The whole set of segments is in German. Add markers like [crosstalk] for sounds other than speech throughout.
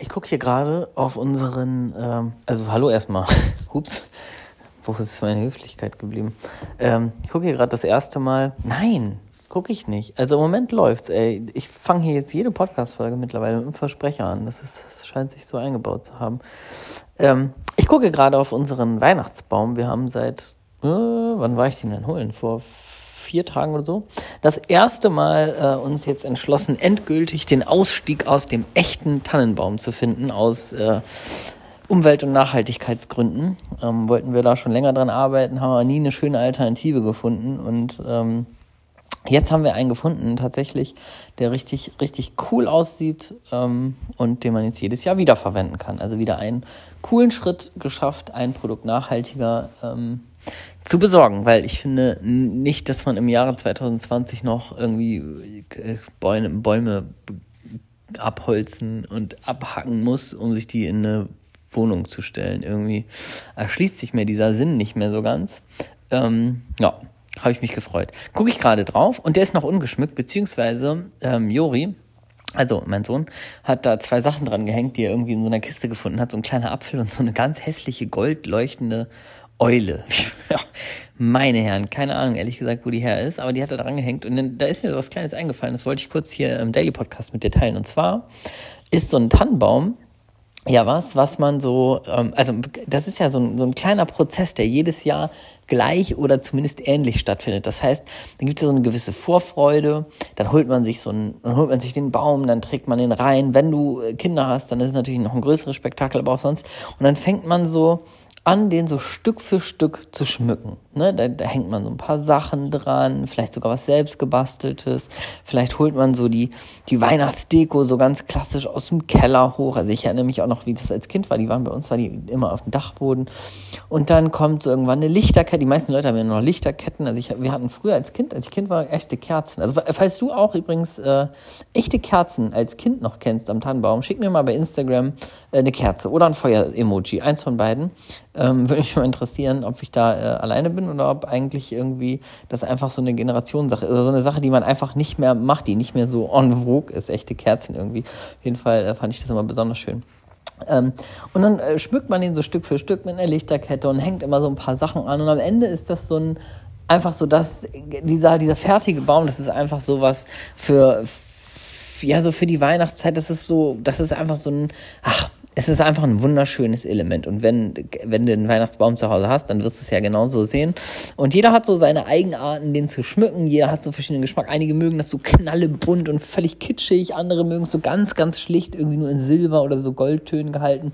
Ich gucke hier gerade auf unseren, ähm, also hallo erstmal, [laughs] hups, wo ist meine Höflichkeit geblieben? Ähm, ich gucke hier gerade das erste Mal, nein, gucke ich nicht. Also im Moment läuft's, ey. Ich fange hier jetzt jede Podcast-Folge mittlerweile mit einem Versprecher an. Das, ist, das scheint sich so eingebaut zu haben. Ähm, ich gucke gerade auf unseren Weihnachtsbaum. Wir haben seit, äh, wann war ich den denn holen? Vor vier Tagen oder so, das erste Mal äh, uns jetzt entschlossen, endgültig den Ausstieg aus dem echten Tannenbaum zu finden, aus äh, Umwelt- und Nachhaltigkeitsgründen. Ähm, wollten wir da schon länger dran arbeiten, haben aber nie eine schöne Alternative gefunden und ähm, Jetzt haben wir einen gefunden, tatsächlich, der richtig, richtig cool aussieht ähm, und den man jetzt jedes Jahr wiederverwenden kann. Also wieder einen coolen Schritt geschafft, ein Produkt nachhaltiger ähm, zu besorgen, weil ich finde nicht, dass man im Jahre 2020 noch irgendwie äh, Bäume, Bäume abholzen und abhacken muss, um sich die in eine Wohnung zu stellen. Irgendwie erschließt sich mir dieser Sinn nicht mehr so ganz. Ähm, ja, habe ich mich gefreut. Gucke ich gerade drauf und der ist noch ungeschmückt, beziehungsweise ähm, Jori, also mein Sohn, hat da zwei Sachen dran gehängt, die er irgendwie in so einer Kiste gefunden hat. So ein kleiner Apfel und so eine ganz hässliche goldleuchtende Eule. [laughs] meine Herren, keine Ahnung, ehrlich gesagt, wo die her ist, aber die hat da dran gehängt und dann, da ist mir so was Kleines eingefallen, das wollte ich kurz hier im Daily Podcast mit dir teilen. Und zwar ist so ein Tannenbaum ja was, was man so, ähm, also das ist ja so ein, so ein kleiner Prozess, der jedes Jahr gleich oder zumindest ähnlich stattfindet. Das heißt, dann gibt es ja so eine gewisse Vorfreude, dann holt man sich so einen, dann holt man sich den Baum, dann trägt man den rein. Wenn du Kinder hast, dann ist es natürlich noch ein größeres Spektakel, aber auch sonst. Und dann fängt man so an, den so Stück für Stück zu schmücken. Ne? Da, da hängt man so ein paar Sachen dran, vielleicht sogar was selbst gebasteltes. Vielleicht holt man so die, die Weihnachtsdeko so ganz klassisch aus dem Keller hoch. Also ich erinnere mich auch noch, wie das als Kind war. Die waren bei uns, war die immer auf dem Dachboden. Und dann kommt so irgendwann eine Lichterkette. Die meisten Leute haben ja noch Lichterketten. Also ich, wir hatten früher als Kind, als Kind war, echte Kerzen. Also falls du auch übrigens äh, echte Kerzen als Kind noch kennst am Tannenbaum, schick mir mal bei Instagram äh, eine Kerze oder ein Feuer-Emoji. Eins von beiden. Ähm, [laughs] würde mich mal interessieren, ob ich da äh, alleine bin oder ob eigentlich irgendwie das einfach so eine Generationssache ist. Oder so eine Sache, die man einfach nicht mehr macht, die nicht mehr so en vogue ist. Echte Kerzen irgendwie. Auf jeden Fall äh, fand ich das immer besonders schön. Ähm, und dann äh, schmückt man ihn so Stück für Stück mit einer Lichterkette und hängt immer so ein paar Sachen an. Und am Ende ist das so ein, einfach so, dass dieser, dieser fertige Baum, das ist einfach so was für, ja, so für die Weihnachtszeit, das ist so, das ist einfach so ein, ach, es ist einfach ein wunderschönes Element. Und wenn, wenn du einen Weihnachtsbaum zu Hause hast, dann wirst du es ja genauso sehen. Und jeder hat so seine Eigenarten, den zu schmücken. Jeder hat so verschiedenen Geschmack. Einige mögen das so knallebunt und völlig kitschig. Andere mögen es so ganz, ganz schlicht, irgendwie nur in Silber oder so Goldtönen gehalten.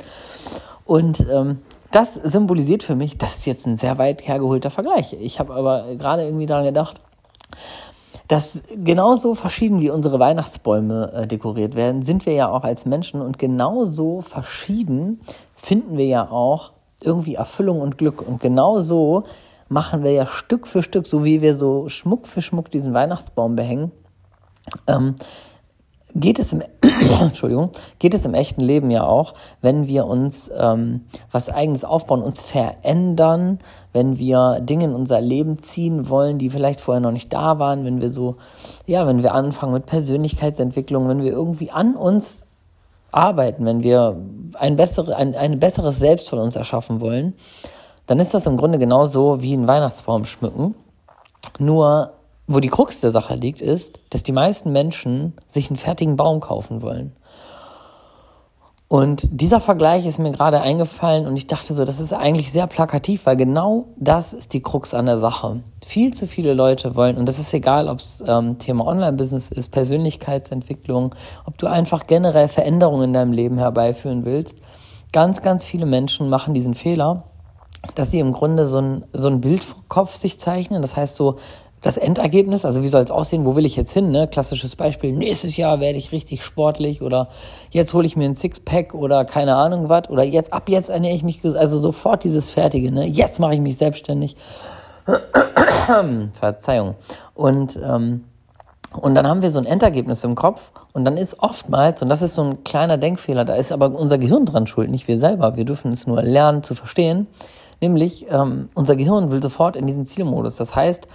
Und ähm, das symbolisiert für mich, das ist jetzt ein sehr weit hergeholter Vergleich. Ich habe aber gerade irgendwie daran gedacht, dass genauso verschieden wie unsere Weihnachtsbäume äh, dekoriert werden, sind wir ja auch als Menschen und genauso verschieden finden wir ja auch irgendwie Erfüllung und Glück. Und genauso machen wir ja Stück für Stück, so wie wir so Schmuck für Schmuck diesen Weihnachtsbaum behängen, ähm, geht es im, [coughs] Entschuldigung, geht es im echten Leben ja auch, wenn wir uns ähm, was eigenes aufbauen, uns verändern, wenn wir Dinge in unser Leben ziehen wollen, die vielleicht vorher noch nicht da waren, wenn wir so, ja, wenn wir anfangen mit Persönlichkeitsentwicklung, wenn wir irgendwie an uns arbeiten, wenn wir ein, bessere, ein, ein besseres Selbst von uns erschaffen wollen, dann ist das im Grunde genauso wie ein Weihnachtsbaum schmücken. Nur wo die Krux der Sache liegt, ist, dass die meisten Menschen sich einen fertigen Baum kaufen wollen. Und dieser Vergleich ist mir gerade eingefallen und ich dachte so, das ist eigentlich sehr plakativ, weil genau das ist die Krux an der Sache. Viel zu viele Leute wollen, und das ist egal, ob es ähm, Thema Online-Business ist, Persönlichkeitsentwicklung, ob du einfach generell Veränderungen in deinem Leben herbeiführen willst. Ganz, ganz viele Menschen machen diesen Fehler, dass sie im Grunde so ein, so ein Bild vom Kopf sich zeichnen. Das heißt so, das Endergebnis, also wie soll es aussehen, wo will ich jetzt hin? Ne? Klassisches Beispiel, nächstes Jahr werde ich richtig sportlich oder jetzt hole ich mir ein Sixpack oder keine Ahnung was oder jetzt ab jetzt ernähre ich mich, also sofort dieses Fertige, ne? jetzt mache ich mich selbstständig. [clears throat] Verzeihung. Und, ähm, und dann haben wir so ein Endergebnis im Kopf und dann ist oftmals, und das ist so ein kleiner Denkfehler, da ist aber unser Gehirn dran schuld, nicht wir selber, wir dürfen es nur lernen zu verstehen, nämlich ähm, unser Gehirn will sofort in diesen Zielmodus. Das heißt,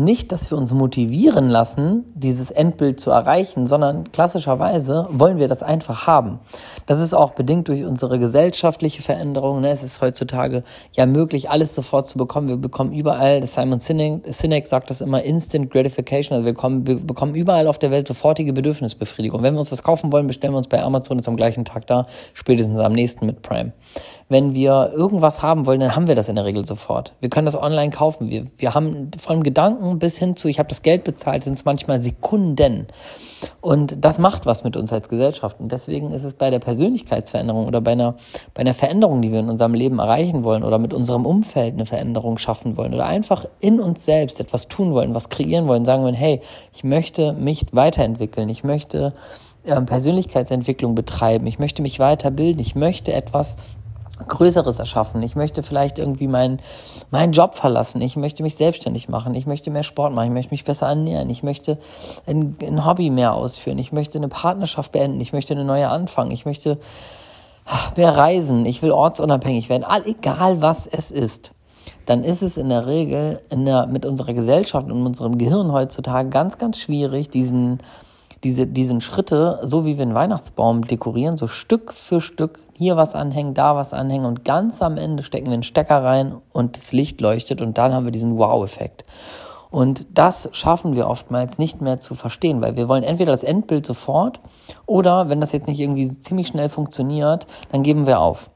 nicht, dass wir uns motivieren lassen, dieses Endbild zu erreichen, sondern klassischerweise wollen wir das einfach haben. Das ist auch bedingt durch unsere gesellschaftliche Veränderung. Ne? Es ist heutzutage ja möglich, alles sofort zu bekommen. Wir bekommen überall, Simon Sinek, sagt das immer, Instant Gratification. Also wir, kommen, wir bekommen überall auf der Welt sofortige Bedürfnisbefriedigung. Wenn wir uns was kaufen wollen, bestellen wir uns bei Amazon, ist am gleichen Tag da, spätestens am nächsten mit Prime. Wenn wir irgendwas haben wollen, dann haben wir das in der Regel sofort. Wir können das online kaufen. Wir, wir haben von Gedanken bis hin zu, ich habe das Geld bezahlt, sind es manchmal Sekunden. Und das macht was mit uns als Gesellschaft. Und deswegen ist es bei der Persönlichkeitsveränderung oder bei einer, bei einer Veränderung, die wir in unserem Leben erreichen wollen oder mit unserem Umfeld eine Veränderung schaffen wollen oder einfach in uns selbst etwas tun wollen, was kreieren wollen, sagen wollen, hey, ich möchte mich weiterentwickeln, ich möchte ähm, Persönlichkeitsentwicklung betreiben, ich möchte mich weiterbilden, ich möchte etwas Größeres erschaffen. Ich möchte vielleicht irgendwie meinen, meinen Job verlassen. Ich möchte mich selbstständig machen. Ich möchte mehr Sport machen. Ich möchte mich besser ernähren. Ich möchte ein, ein Hobby mehr ausführen. Ich möchte eine Partnerschaft beenden. Ich möchte eine neue anfangen. Ich möchte mehr reisen. Ich will ortsunabhängig werden. All, egal was es ist. Dann ist es in der Regel in der, mit unserer Gesellschaft und unserem Gehirn heutzutage ganz, ganz schwierig, diesen, diese, diesen Schritte, so wie wir einen Weihnachtsbaum dekorieren, so Stück für Stück hier was anhängen, da was anhängen und ganz am Ende stecken wir einen Stecker rein und das Licht leuchtet und dann haben wir diesen Wow-Effekt. Und das schaffen wir oftmals nicht mehr zu verstehen, weil wir wollen entweder das Endbild sofort oder wenn das jetzt nicht irgendwie ziemlich schnell funktioniert, dann geben wir auf.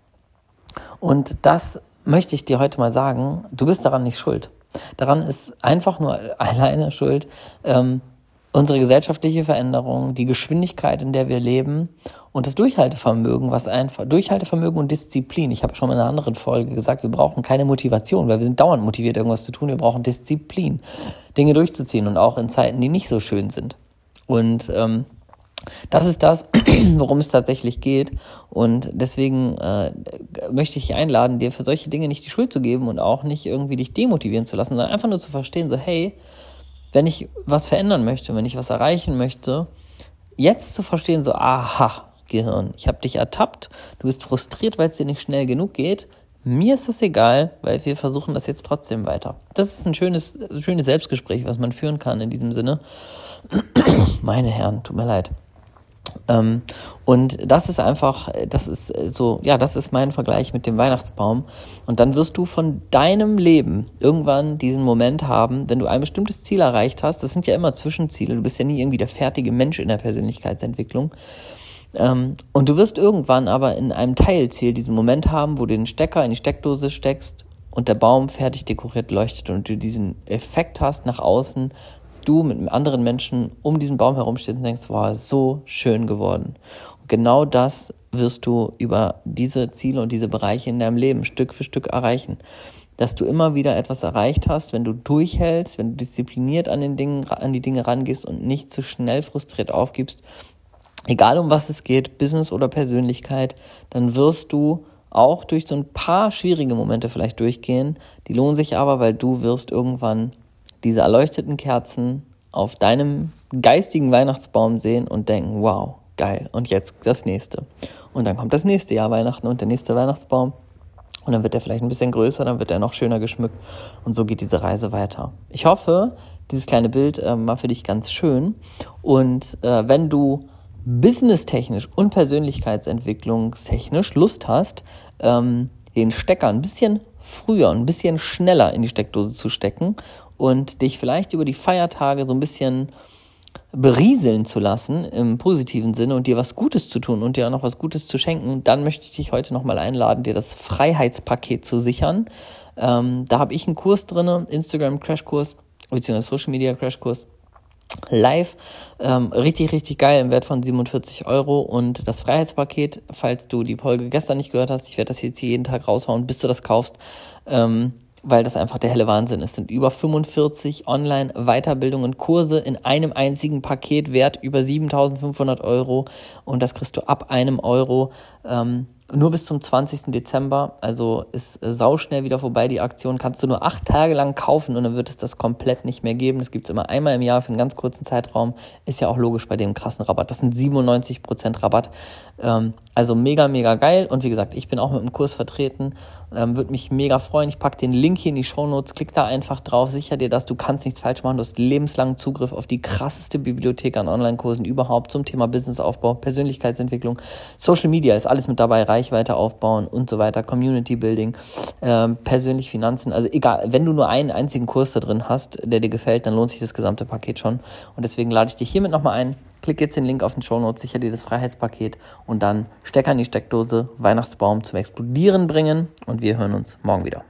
Und das möchte ich dir heute mal sagen, du bist daran nicht schuld. Daran ist einfach nur [laughs] alleine schuld, ähm, unsere gesellschaftliche Veränderung, die Geschwindigkeit, in der wir leben und das Durchhaltevermögen, was einfach, Durchhaltevermögen und Disziplin. Ich habe schon in einer anderen Folge gesagt, wir brauchen keine Motivation, weil wir sind dauernd motiviert, irgendwas zu tun. Wir brauchen Disziplin, Dinge durchzuziehen und auch in Zeiten, die nicht so schön sind. Und ähm, das ist das, [clears throat] worum es tatsächlich geht. Und deswegen äh, möchte ich einladen, dir für solche Dinge nicht die Schuld zu geben und auch nicht irgendwie dich demotivieren zu lassen, sondern einfach nur zu verstehen, so hey, wenn ich was verändern möchte, wenn ich was erreichen möchte, jetzt zu verstehen, so, aha, Gehirn, ich habe dich ertappt, du bist frustriert, weil es dir nicht schnell genug geht. Mir ist das egal, weil wir versuchen das jetzt trotzdem weiter. Das ist ein schönes, schönes Selbstgespräch, was man führen kann in diesem Sinne. [clears throat] Meine Herren, tut mir leid. Ähm, und das ist einfach, das ist so, ja, das ist mein Vergleich mit dem Weihnachtsbaum. Und dann wirst du von deinem Leben irgendwann diesen Moment haben, wenn du ein bestimmtes Ziel erreicht hast. Das sind ja immer Zwischenziele. Du bist ja nie irgendwie der fertige Mensch in der Persönlichkeitsentwicklung. Ähm, und du wirst irgendwann aber in einem Teilziel diesen Moment haben, wo du den Stecker in die Steckdose steckst und der Baum fertig dekoriert leuchtet und du diesen Effekt hast nach außen, du mit anderen Menschen um diesen Baum herumstehst und denkst, wow, so schön geworden. Und genau das wirst du über diese Ziele und diese Bereiche in deinem Leben Stück für Stück erreichen. Dass du immer wieder etwas erreicht hast, wenn du durchhältst, wenn du diszipliniert an, den Dingen, an die Dinge rangehst und nicht zu schnell frustriert aufgibst, egal um was es geht, Business oder Persönlichkeit, dann wirst du auch durch so ein paar schwierige Momente vielleicht durchgehen. Die lohnen sich aber, weil du wirst irgendwann diese erleuchteten Kerzen auf deinem geistigen Weihnachtsbaum sehen und denken, wow, geil, und jetzt das nächste. Und dann kommt das nächste Jahr Weihnachten und der nächste Weihnachtsbaum. Und dann wird er vielleicht ein bisschen größer, dann wird er noch schöner geschmückt. Und so geht diese Reise weiter. Ich hoffe, dieses kleine Bild äh, war für dich ganz schön. Und äh, wenn du businesstechnisch und persönlichkeitsentwicklungstechnisch Lust hast, ähm, den Stecker ein bisschen früher, ein bisschen schneller in die Steckdose zu stecken und dich vielleicht über die Feiertage so ein bisschen berieseln zu lassen im positiven Sinne und dir was Gutes zu tun und dir auch noch was Gutes zu schenken, dann möchte ich dich heute nochmal einladen, dir das Freiheitspaket zu sichern. Ähm, da habe ich einen Kurs drin, Instagram Crashkurs beziehungsweise Social Media Crashkurs live. Ähm, richtig, richtig geil im Wert von 47 Euro. Und das Freiheitspaket, falls du die Folge gestern nicht gehört hast, ich werde das jetzt jeden Tag raushauen, bis du das kaufst. Ähm, weil das einfach der helle Wahnsinn ist. Sind über 45 Online-Weiterbildungen, Kurse in einem einzigen Paket wert über 7500 Euro und das kriegst du ab einem Euro Ähm, nur bis zum 20. Dezember, also ist äh, sauschnell wieder vorbei die Aktion. Kannst du nur acht Tage lang kaufen und dann wird es das komplett nicht mehr geben. Das gibt es immer einmal im Jahr für einen ganz kurzen Zeitraum. Ist ja auch logisch bei dem krassen Rabatt. Das sind 97% Rabatt. Ähm, also mega, mega geil. Und wie gesagt, ich bin auch mit dem Kurs vertreten. Ähm, Würde mich mega freuen. Ich packe den Link hier in die Show Notes. Klick da einfach drauf. Sicher dir das. Du kannst nichts falsch machen. Du hast lebenslangen Zugriff auf die krasseste Bibliothek an Online-Kursen überhaupt zum Thema Businessaufbau, Persönlichkeitsentwicklung, Social Media ist alles mit dabei. Reichweite aufbauen und so weiter, Community Building, ähm, persönlich Finanzen. Also egal, wenn du nur einen einzigen Kurs da drin hast, der dir gefällt, dann lohnt sich das gesamte Paket schon. Und deswegen lade ich dich hiermit nochmal ein. Klick jetzt den Link auf den Show Notes, sicher dir das Freiheitspaket und dann Stecker in die Steckdose, Weihnachtsbaum zum Explodieren bringen und wir hören uns morgen wieder.